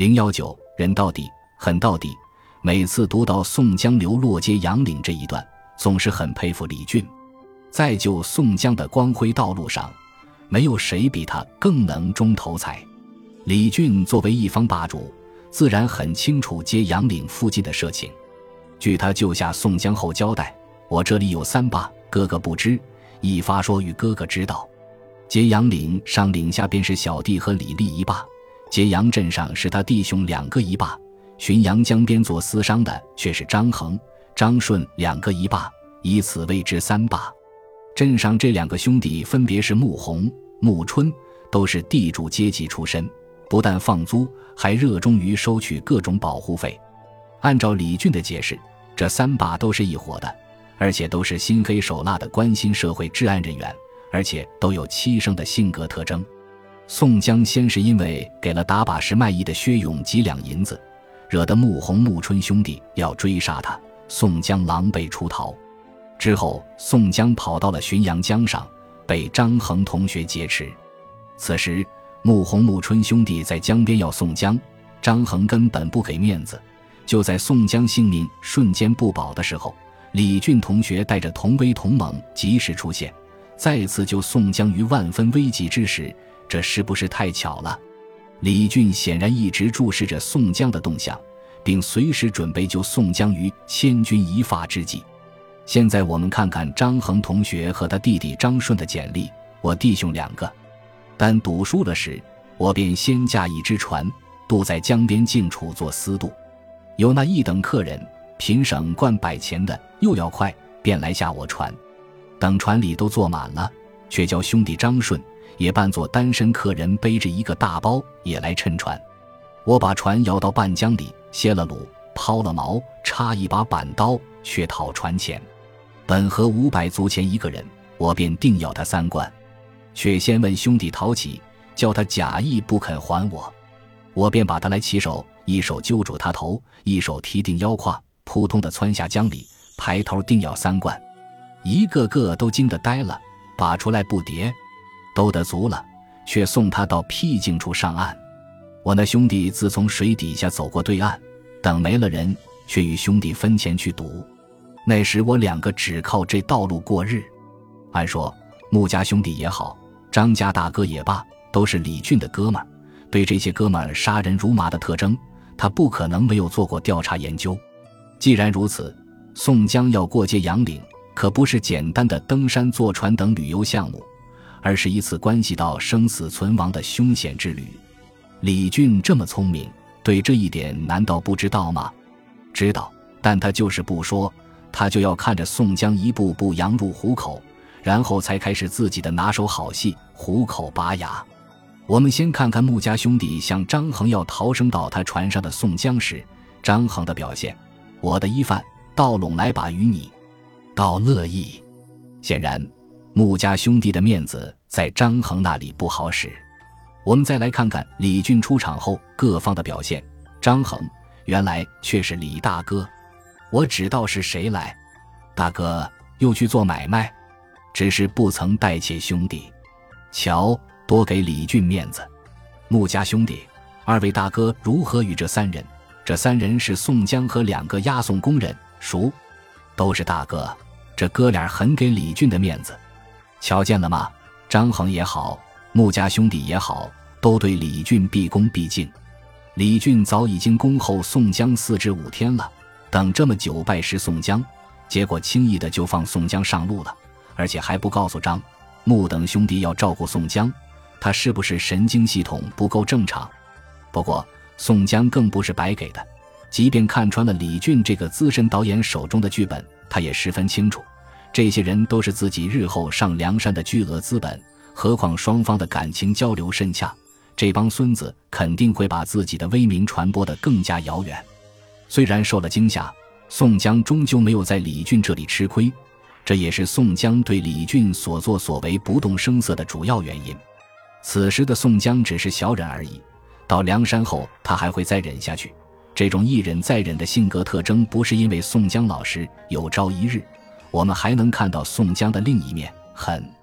零幺九，人到底，狠到底。每次读到宋江流落接杨岭这一段，总是很佩服李俊。在救宋江的光辉道路上，没有谁比他更能中头彩。李俊作为一方霸主，自然很清楚接杨岭附近的社情。据他救下宋江后交代：“我这里有三霸，哥哥不知，一发说与哥哥知道。接杨岭上岭下便是小弟和李立一霸。”揭阳镇上是他弟兄两个一霸，浔阳江边做私商的却是张衡、张顺两个一霸，以此谓之三霸。镇上这两个兄弟分别是穆弘、穆春，都是地主阶级出身，不但放租，还热衷于收取各种保护费。按照李俊的解释，这三霸都是一伙的，而且都是心黑手辣的关心社会治安人员，而且都有欺生的性格特征。宋江先是因为给了打把式卖艺的薛勇几两银子，惹得穆弘、穆春兄弟要追杀他，宋江狼狈出逃。之后，宋江跑到了浔阳江上，被张衡同学劫持。此时，穆弘、穆春兄弟在江边要宋江，张衡根本不给面子。就在宋江性命瞬间不保的时候，李俊同学带着同威同猛及时出现，再次救宋江于万分危急之时。这是不是太巧了？李俊显然一直注视着宋江的动向，并随时准备救宋江于千钧一发之际。现在我们看看张衡同学和他弟弟张顺的简历。我弟兄两个，但赌输了时，我便先驾一只船渡在江边静处做私渡。有那一等客人，凭省灌百钱的，又要快，便来下我船。等船里都坐满了，却叫兄弟张顺。也扮作单身客人，背着一个大包也来乘船。我把船摇到半江里，歇了橹，抛了锚，插一把板刀，却讨船钱。本合五百足钱一个人，我便定要他三贯。却先问兄弟讨起，叫他假意不肯还我，我便把他来起手，一手揪住他头，一手提定腰胯，扑通的窜下江里，抬头定要三贯。一个个都惊得呆了，拔出来不迭。都得足了，却送他到僻静处上岸。我那兄弟自从水底下走过对岸，等没了人，却与兄弟分钱去赌。那时我两个只靠这道路过日。按说穆家兄弟也好，张家大哥也罢，都是李俊的哥们儿。对这些哥们儿杀人如麻的特征，他不可能没有做过调查研究。既然如此，宋江要过界杨岭，可不是简单的登山、坐船等旅游项目。而是一次关系到生死存亡的凶险之旅。李俊这么聪明，对这一点难道不知道吗？知道，但他就是不说，他就要看着宋江一步步羊入虎口，然后才开始自己的拿手好戏——虎口拔牙。我们先看看穆家兄弟向张衡要逃生到他船上的宋江时，张衡的表现：“我的一饭，倒拢来把与你，倒乐意。”显然。穆家兄弟的面子在张衡那里不好使。我们再来看看李俊出场后各方的表现。张衡原来却是李大哥，我知道是谁来。大哥又去做买卖，只是不曾带妾兄弟。瞧，多给李俊面子。穆家兄弟，二位大哥如何与这三人？这三人是宋江和两个押送工人，熟，都是大哥。这哥俩很给李俊的面子。瞧见了吗？张衡也好，穆家兄弟也好，都对李俊毕恭毕敬。李俊早已经恭候宋江四至五天了，等这么久拜师宋江，结果轻易的就放宋江上路了，而且还不告诉张、穆等兄弟要照顾宋江，他是不是神经系统不够正常？不过宋江更不是白给的，即便看穿了李俊这个资深导演手中的剧本，他也十分清楚。这些人都是自己日后上梁山的巨额资本，何况双方的感情交流甚洽，这帮孙子肯定会把自己的威名传播得更加遥远。虽然受了惊吓，宋江终究没有在李俊这里吃亏，这也是宋江对李俊所作所为不动声色的主要原因。此时的宋江只是小忍而已，到梁山后他还会再忍下去。这种一忍再忍的性格特征，不是因为宋江老实，有朝一日。我们还能看到宋江的另一面，狠。